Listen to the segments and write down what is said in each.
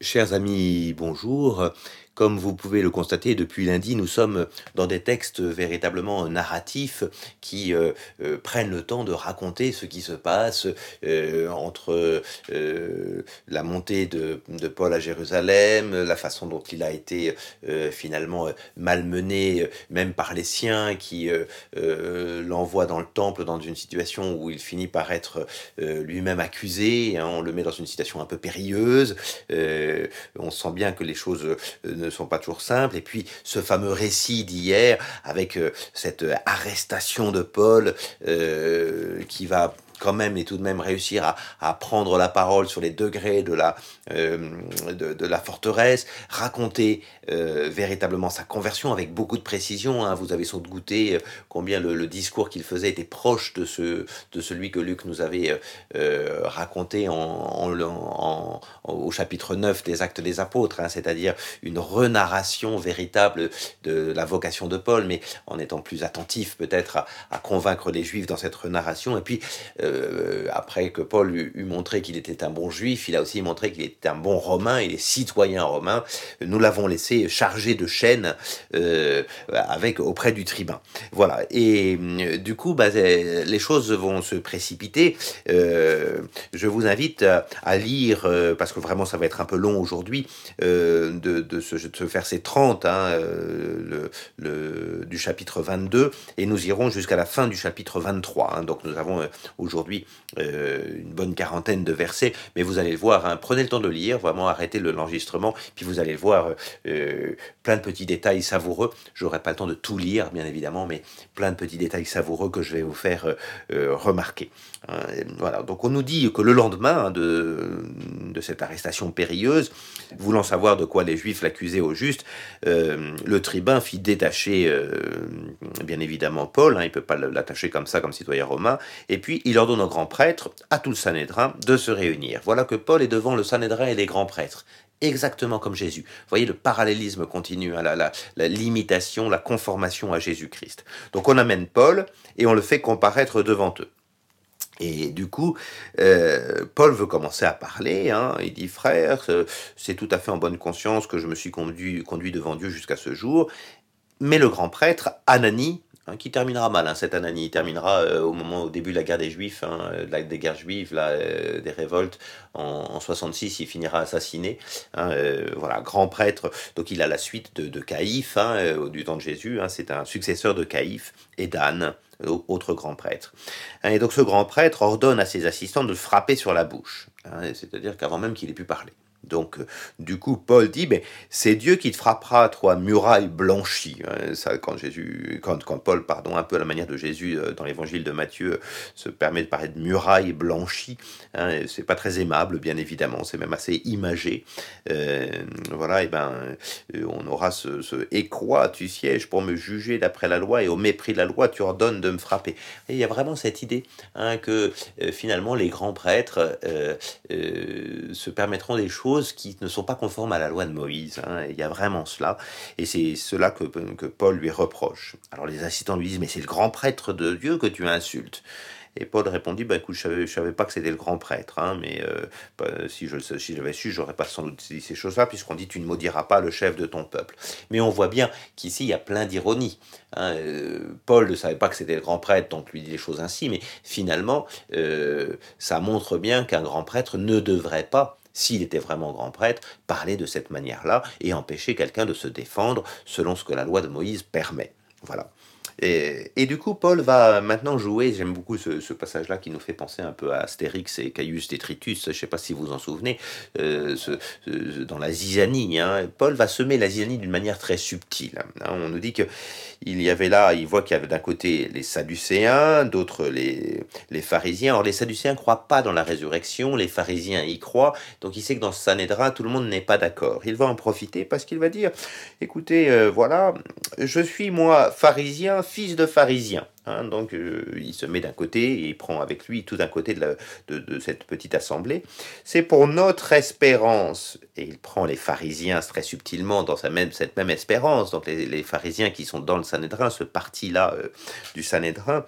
Chers amis, bonjour. Comme vous pouvez le constater, depuis lundi, nous sommes dans des textes véritablement narratifs qui euh, euh, prennent le temps de raconter ce qui se passe euh, entre la montée de, Paul à Jérusalem, la façon dont il a été finalement malmené, même par les siens qui l'envoient dans le temple dans une situation où il finit par être lui-même accusé. Hein, on le met dans une situation un peu périlleuse. on sent bien que les choses ne ne sont pas toujours simples. Et puis ce fameux récit d'hier avec euh, cette arrestation de Paul euh, qui va quand même et tout de même réussir à, à prendre la parole sur les degrés de la, euh, de, la forteresse, raconter euh, véritablement sa conversion avec beaucoup de précision. Hein. Vous avez sans doute goûté euh, combien le, discours qu'il faisait était proche de, ce, de celui que Luc nous avait raconté au chapitre 9 des Actes des Apôtres, hein, c'est-à-dire une renarration véritable de la vocation de Paul, mais en étant plus attentif peut-être à, à, convaincre les Juifs dans cette renarration. Et puis, euh, après que Paul eut, montré qu'il était un bon juif, il a aussi montré qu'il était un bon romain, il est citoyen romain. Nous l'avons laissé chargé de chaînes euh, avec auprès du tribun. Voilà. Et euh, du coup, bah, les choses vont se précipiter. je vous invite à, lire, parce que vraiment ça va être un peu long aujourd'hui, de, de ce verset 30 hein, du chapitre 22, et nous irons jusqu'à la fin du chapitre 23. Hein. donc nous avons aujourd'hui aujourd'hui euh, une bonne quarantaine de versets, mais vous allez le voir, hein, prenez le temps de lire, vraiment arrêtez l'enregistrement, puis vous allez voir euh, plein de petits détails savoureux. J'aurai pas le temps de tout lire, bien évidemment, mais plein de petits détails savoureux que je vais vous faire euh, remarquer. Hein, voilà, donc on nous dit que le lendemain hein, de, cette arrestation périlleuse, voulant savoir de quoi les Juifs l'accusaient au juste, le tribun fit détacher, bien évidemment, Paul, il ne peut pas l'attacher comme ça, comme citoyen romain, et puis il ordonne au grand prêtre, à tout le Sanhédrin, de se réunir. Voilà que Paul est devant le Sanhédrin et les grands prêtres exactement comme Jésus. Vous voyez le parallélisme continu, hein, la, limitation, la conformation à Jésus-Christ. Donc on amène Paul et on le fait comparaître devant eux. Et du coup, euh, Paul veut commencer à parler. Hein, il dit Frère, c'est tout à fait en bonne conscience que je me suis conduit, conduit devant Dieu jusqu'à ce jour. Mais le grand prêtre, Anani, Hein, qui terminera mal, hein, cette année. Il terminera euh, au moment, au début de la guerre des Juifs, hein, la, des guerres juives, euh, des révoltes. En, en, 66, il finira assassiné. Hein, euh, voilà, grand prêtre. Donc il a la suite de, de Caïphe, du temps de Jésus. C'est un successeur de Caïphe et d'Anne, autre grand prêtre. Et donc ce grand prêtre ordonne à ses assistants de frapper sur la bouche. C'est-à-dire qu'avant même qu'il ait pu parler. Donc, euh, du coup, Paul dit, mais c'est Dieu qui te frappera, toi, muraille blanchie. Hein, ça, quand Jésus, quand, quand, Paul, pardon, un peu à la manière de Jésus euh, dans l'évangile de Matthieu, se permet de parler de muraille blanchie. Hein, c'est pas très aimable, bien évidemment. C'est même assez imagé. Euh, voilà, et ben, on aura ce, ce et tu sièges pour me juger d'après la loi, et au mépris de la loi, tu ordonnes de me frapper. Il y a vraiment cette idée hein, que finalement les grands prêtres se permettront des choses qui ne sont pas conformes à la loi de Moïse. Hein. Il y a vraiment cela. Et c'est cela que, que Paul lui reproche. Alors les assistants lui disent, mais c'est le grand prêtre de Dieu que tu insultes. Et Paul répondit, bah, écoute, je savais, savais pas que c'était le grand prêtre, hein, mais euh, bah, si je si j'avais su, j'aurais pas sans doute dit ces choses-là, puisqu'on dit, tu ne maudiras pas le chef de ton peuple. Mais on voit bien qu'ici, il y a plein d'ironie. Hein. Euh, Paul ne savait pas que c'était le grand prêtre, donc lui dit les choses ainsi, mais finalement, euh, ça montre bien qu'un grand prêtre ne devrait pas s'il était vraiment grand prêtre, parler de cette manière-là et empêcher quelqu'un de se défendre selon ce que la loi de Moïse permet. Voilà. Et, du coup, Paul va maintenant jouer, j'aime beaucoup ce, passage-là qui nous fait penser un peu à Astérix et Caius Détritus, je ne sais pas si vous en souvenez, euh, dans la zizanie. Hein. Paul va semer la zizanie d'une manière très subtile. Hein. On nous dit que il y avait là, il voit qu'il y avait d'un côté les Sadducéens, d'autres les, pharisiens. Alors les Sadducéens ne croient pas dans la résurrection, les pharisiens y croient, donc il sait que dans ce Sanhédrin, tout le monde n'est pas d'accord. Il va en profiter parce qu'il va dire, écoutez, euh, voilà, je suis moi pharisien, fils de pharisien. Hein, donc euh, il se met d'un côté et il prend avec lui tout d'un côté de, cette petite assemblée. C'est pour notre espérance, et il prend les pharisiens très subtilement dans cette même espérance, donc les, pharisiens qui sont dans le Sanhédrin, ce parti-là euh, du Sanhédrin,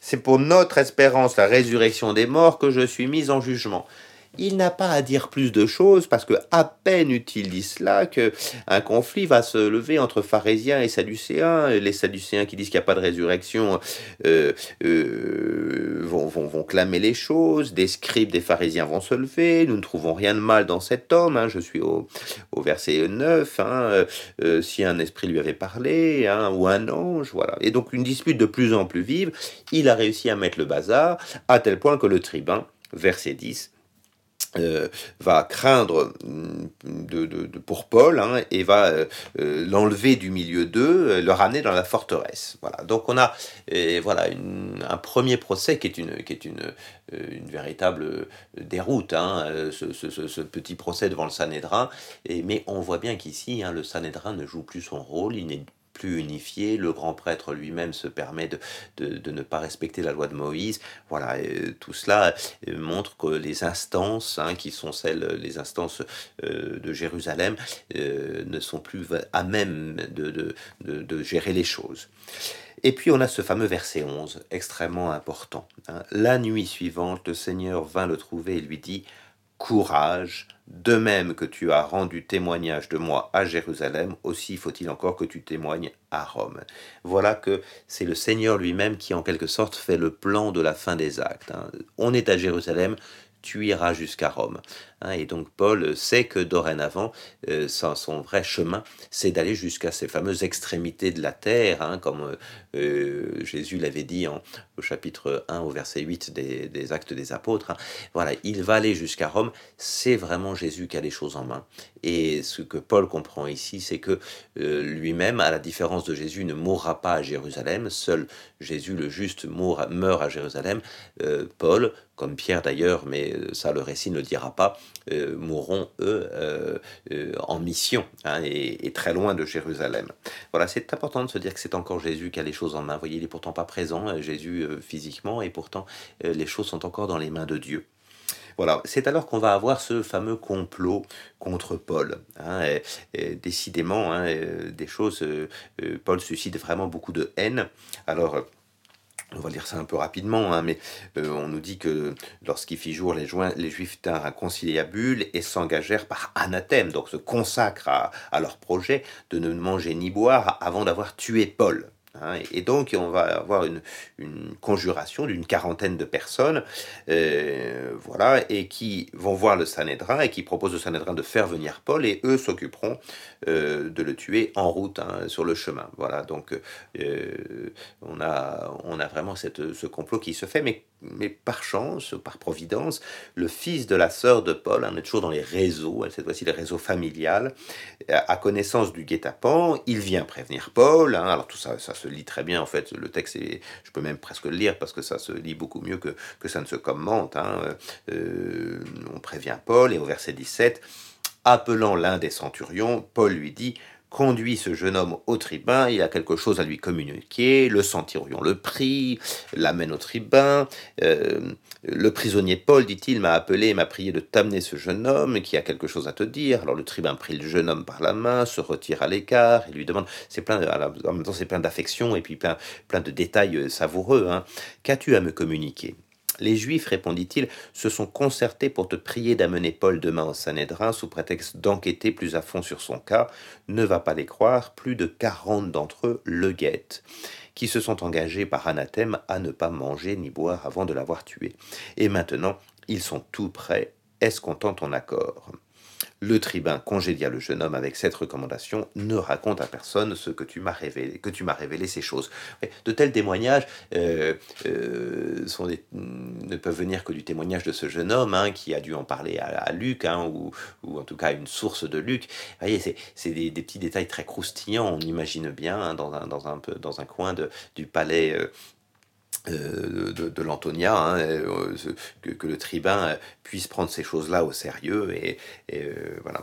c'est pour notre espérance, la résurrection des morts, que je suis mis en jugement. Il n'a pas à dire plus de choses parce que à peine eut-il dit cela que un conflit va se lever entre pharisiens et sadducéens. Les sadducéens qui disent qu'il n'y a pas de résurrection euh, euh, vont, clamer les choses. Des scribes des pharisiens vont se lever. Nous ne trouvons rien de mal dans cet homme. Hein. Je suis au, au verset 9. Hein. Euh, si un esprit lui avait parlé, hein, ou un ange, voilà. Et donc une dispute de plus en plus vive. Il a réussi à mettre le bazar à tel point que le tribun, verset 10, euh, va craindre mm, de, pour Paul hein, et va euh, euh, l'enlever du milieu d'eux, le ramener dans la forteresse. Voilà. Donc on a et voilà un premier procès qui est une, qui est une, une véritable déroute, hein, ce, petit procès devant le Sanhédrin. Et, mais on voit bien qu'ici, hein, le Sanhédrin ne joue plus son rôle, il n'est plus unifié. Le grand prêtre lui-même se permet de, de, ne pas respecter la loi de Moïse. Voilà, tout cela euh, montre que les instances, hein, qui sont celles, les instances euh, de Jérusalem, euh, ne sont plus à même de, de, gérer les choses. Et puis on a ce fameux verset 11, extrêmement important. Hein. La nuit suivante, le Seigneur vint le trouver et lui dit, Courage, de même que tu as rendu témoignage de moi à Jérusalem, aussi faut-il encore que tu témoignes à Rome. Voilà que c'est le Seigneur lui-même qui en quelque sorte fait le plan de la fin des actes. Hein. On est à Jérusalem, tu iras jusqu'à Rome. Hein, et donc Paul sait que dorénavant, euh, son, vrai chemin, c'est d'aller jusqu'à ces fameuses extrémités de la terre, hein, comme euh, euh, Jésus l'avait dit en, au chapitre 1 au verset 8 des, actes des apôtres. Hein. Voilà, il va aller jusqu'à Rome, c'est vraiment Jésus qui a les choses en main. Et ce que Paul comprend ici, c'est que lui-même, à la différence de Jésus, ne mourra pas à Jérusalem, seul Jésus le juste meurt à Jérusalem. Paul, comme Pierre d'ailleurs, mais ça le récit ne le dira pas, euh, mourront, eux, euh, euh, en mission, hein, et, très loin de Jérusalem. Voilà, c'est important de se dire que c'est encore Jésus qui a les choses en main. Vous voyez, il n'est pourtant pas présent, Jésus, physiquement, et pourtant, les choses sont encore dans les mains de Dieu. Voilà, c'est alors qu'on va avoir ce fameux complot contre Paul. Hein, décidément, hein, des choses, Paul suscite vraiment beaucoup de haine. Alors, on va lire ça un peu rapidement, hein, mais euh, on nous dit que lorsqu'il fit jour, les, Juifs tinrent un conciliabule et s'engagèrent par anathème, donc se consacrent à, leur projet de ne manger ni boire avant d'avoir tué Paul. Hein, et donc, on va avoir une, conjuration d'une quarantaine de personnes, euh, voilà, et qui vont voir le Sanhédrin et qui proposent au Sanhédrin de faire venir Paul, et eux s'occuperont euh, de le tuer en route, hein, sur le chemin. Voilà, donc euh, on, a, vraiment ce complot qui se fait, mais par chance, par providence, le fils de la sœur de Paul, on est toujours dans les réseaux, hein, cette fois-ci les réseaux familiales, a connaissance du guet-apens, il vient prévenir Paul, alors tout ça, ça se lit très bien en fait. Le texte, je peux même presque le lire parce que ça se lit beaucoup mieux que, que ça ne se commente. Hein. Euh, on prévient Paul et au verset 17, appelant l'un des centurions, Paul lui dit conduit ce jeune homme au tribun, il a quelque chose à lui communiquer, le centurion le prie, l'amène au tribun, euh, le prisonnier Paul, dit-il, m'a appelé et m'a prié de t'amener ce jeune homme qui a quelque chose à te dire. Alors le tribun prit le jeune homme par la main, se retire à l'écart et lui demande, c'est plein, en même temps c'est plein d'affection et puis plein, plein de détails euh, savoureux, hein. qu'as-tu à me communiquer? Les Juifs, répondit-il, se sont concertés pour te prier d'amener Paul demain au Sanhédrin sous prétexte d'enquêter plus à fond sur son cas. Ne va pas les croire, plus de quarante d'entre eux le guettent, qui se sont engagés par anathème à ne pas manger ni boire avant de l'avoir tué. Et maintenant, ils sont tout prêts, escomptant ton accord? Le tribun congédia le jeune homme avec cette recommandation ne raconte à personne ce que tu m'as révélé, que tu m'as révélé ces choses. De tels témoignages euh, euh, ne peuvent venir que du témoignage de ce jeune homme hein, qui a dû en parler à, Luc hein, ou, en tout cas une source de Luc. Voyez, c'est des, petits détails très croustillants. On imagine bien hein, dans, un, coin du palais euh, de, l'Antonia, hein, euh, que, le tribun euh, puisse prendre ces choses-là au sérieux. Et, voilà.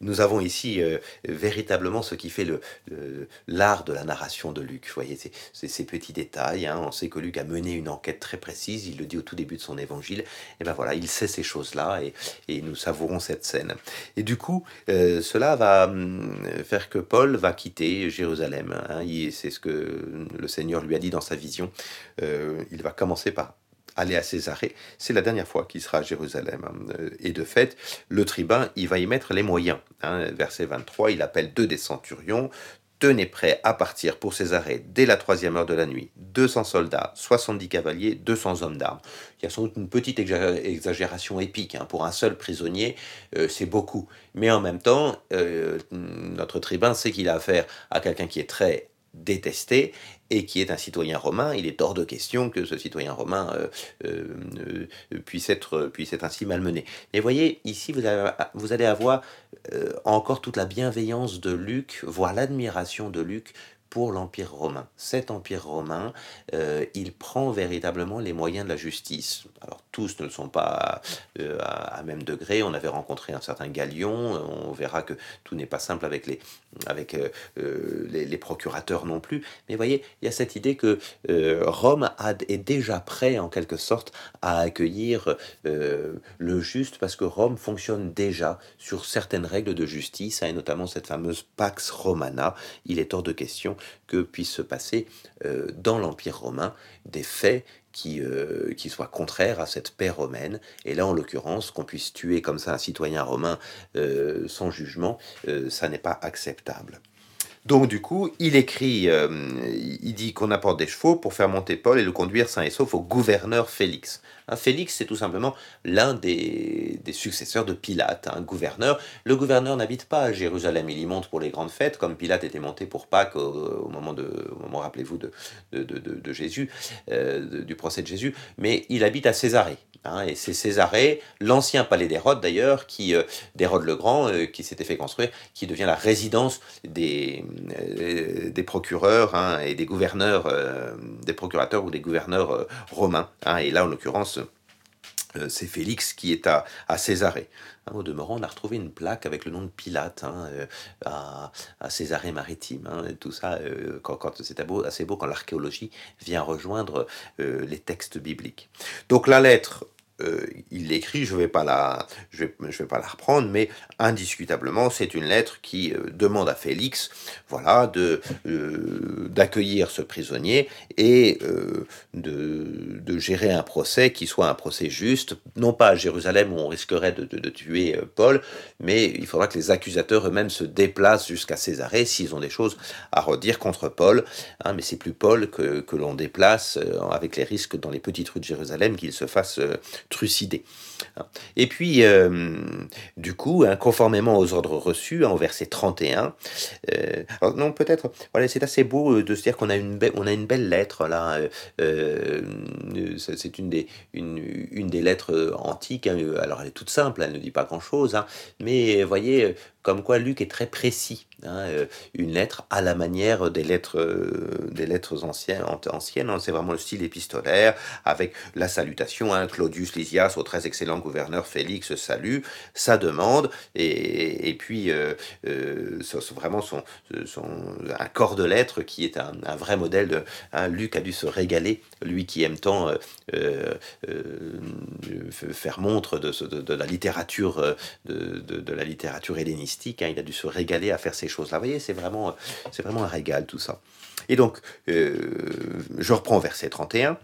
Nous avons ici véritablement ce qui fait le, l'art de la narration de Luc. Vous voyez, c'est, ces petits détails. Hein. On sait que Luc a mené une enquête très précise, il le dit au tout début de son évangile. Et ben voilà, il sait ces choses-là et, et nous savourons cette scène. Et du coup, cela va hum, faire que Paul va quitter Jérusalem. Hein. c'est ce que le Seigneur lui a dit dans sa vision. Euh, il va commencer par aller à Césarée. C'est la dernière fois qu'il sera à Jérusalem. Hein. Et de fait, le tribun, il va y mettre les moyens. Hein. Verset 23, il appelle deux des centurions, tenez prêt à partir pour Césarée dès la troisième heure de la nuit. 200 soldats, 70 cavaliers, 200 hommes d'armes. Il y a sans doute une petite exagération épique. Hein. Pour un seul prisonnier, euh, c'est beaucoup. Mais en même temps, euh, notre tribun sait qu'il a affaire à quelqu'un qui est très détesté et qui est un citoyen romain, il est hors de question que ce citoyen romain euh, euh, euh, puisse, être, puisse être ainsi malmené. Mais voyez, ici, vous, vous allez avoir encore toute la bienveillance de Luc, voire l'admiration de Luc pour l'Empire romain. Cet Empire romain, euh, il prend véritablement les moyens de la justice. Alors tous ne le sont pas euh, à, même degré. On avait rencontré un certain Galion. On verra que tout n'est pas simple avec les, avec, euh, les, procurateurs non plus. Mais voyez, il y a cette idée que Rome est déjà prêt en quelque sorte à accueillir le juste parce que Rome fonctionne déjà sur certaines règles de justice, hein, et notamment cette fameuse Pax Romana. Il est hors de question que puisse se passer euh, dans l'Empire romain des faits qui, euh, qui soient contraires à cette paix romaine. Et là, en l'occurrence, qu'on puisse tuer comme ça un citoyen romain euh, sans jugement, ça n'est pas acceptable. Donc du coup, il écrit, il dit qu'on apporte des chevaux pour faire monter Paul et le conduire sain et sauf au gouverneur Félix. Félix, c'est tout simplement l'un des, successeurs de Pilate, un gouverneur. Le gouverneur n'habite pas à Jérusalem, il y monte pour les grandes fêtes, comme Pilate était monté pour Pâques au, moment, de, moment rappelez-vous, de, de, Jésus, euh, du procès de Jésus, mais il habite à Césarée. Hein, et c'est Césarée, l'ancien palais d'Hérode d'ailleurs, qui euh, d'Hérode le Grand, euh, qui s'était fait construire, qui devient la résidence des, des procureurs hein, et des gouverneurs, des procurateurs ou des gouverneurs romains. Hein. et là, en l'occurrence, euh, c'est Félix qui est à, à Césarée. Au demeurant, on a retrouvé une plaque avec le nom de Pilate euh, à, à, Césarée-Maritime. Hein, tout ça, euh, quand c'est assez beau quand l'archéologie vient rejoindre les textes bibliques. Donc la lettre euh, il l'écrit, je ne vais, pas la, je vais, vais pas la reprendre, mais indiscutablement, c'est une lettre qui euh, demande à Félix voilà, de, euh, d'accueillir ce prisonnier et de, de, gérer un procès qui soit un procès juste, non pas à Jérusalem où on risquerait de, de, tuer Paul, mais il faudra que les accusateurs eux-mêmes se déplacent jusqu'à Césarée s'ils ont des choses à redire contre Paul. Hein, mais c'est plus Paul que, que l'on déplace avec les risques dans les petites rues de Jérusalem qu'il se fasse trucidé. Et puis, euh, du coup, hein, conformément aux ordres reçus, en verset 31, euh, non, peut-être, voilà, c'est assez beau euh, de se dire qu'on a une, on a une belle lettre là. c'est une des, une, une, des lettres antiques. Hein, alors, elle est toute simple, elle ne dit pas grand-chose, hein, mais voyez, comme quoi Luc est très précis. Hein, une lettre à la manière des lettres, des lettres anciennes, anciennes c'est vraiment le style épistolaire, avec la salutation, hein, Claudius Lysias au très excellent gouverneur Félix salue sa demande, et, puis euh, euh, vraiment un corps de lettres qui est un, vrai modèle. Hein, Luc a dû se régaler, lui qui aime tant euh, faire montre de, la littérature de, la littérature hellénistique, hein, il a dû se régaler à faire ces choses-là. Vous voyez, c'est vraiment, c'est vraiment un régal tout ça. Et donc, je reprends verset 31.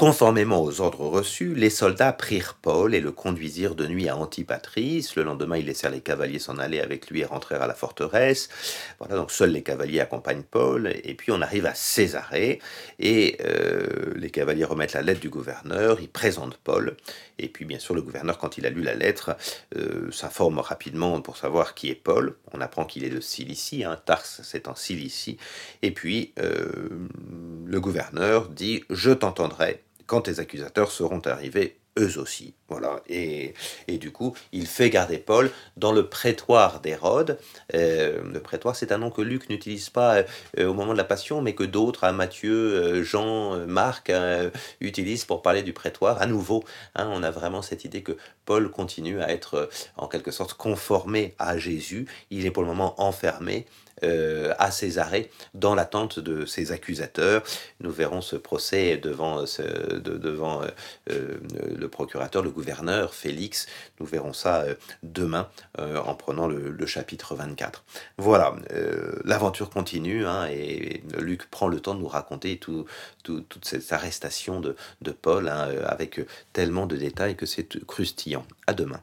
Conformément aux ordres reçus, les soldats prirent Paul et le conduisirent de nuit à Antipatris. Le lendemain, ils laissèrent les cavaliers s'en aller avec lui et rentrèrent à la forteresse. Voilà, donc seuls les cavaliers accompagnent Paul. Et puis on arrive à Césarée et euh, les cavaliers remettent la lettre du gouverneur. Ils présentent Paul. Et puis bien sûr, le gouverneur, quand il a lu la lettre, euh, s'informe rapidement pour savoir qui est Paul. On apprend qu'il est de Cilicie. Hein. C'est en Cilicie. Et puis euh, le gouverneur dit Je t'entendrai quand tes accusateurs seront arrivés eux aussi. Voilà. Et, du coup, il fait garder Paul dans le prétoire d'Hérode. Euh, le prétoire, c'est un nom que Luc n'utilise pas euh, au moment de la Passion, mais que d'autres, hein, Matthieu, euh, Jean, Marc, utilisent pour parler du prétoire. À nouveau, hein, on a vraiment cette idée que Paul continue à être en quelque sorte conformé à Jésus. Il est pour le moment enfermé à Césarée dans l'attente de ses accusateurs. Nous verrons ce procès devant, devant le procurateur, le gouverneur Félix. Nous verrons ça demain en prenant le, chapitre 24. Voilà, l'aventure continue hein, et Luc prend le temps de nous raconter tout, toute cette arrestation de, Paul hein, avec tellement de détails que c'est croustillant. À demain.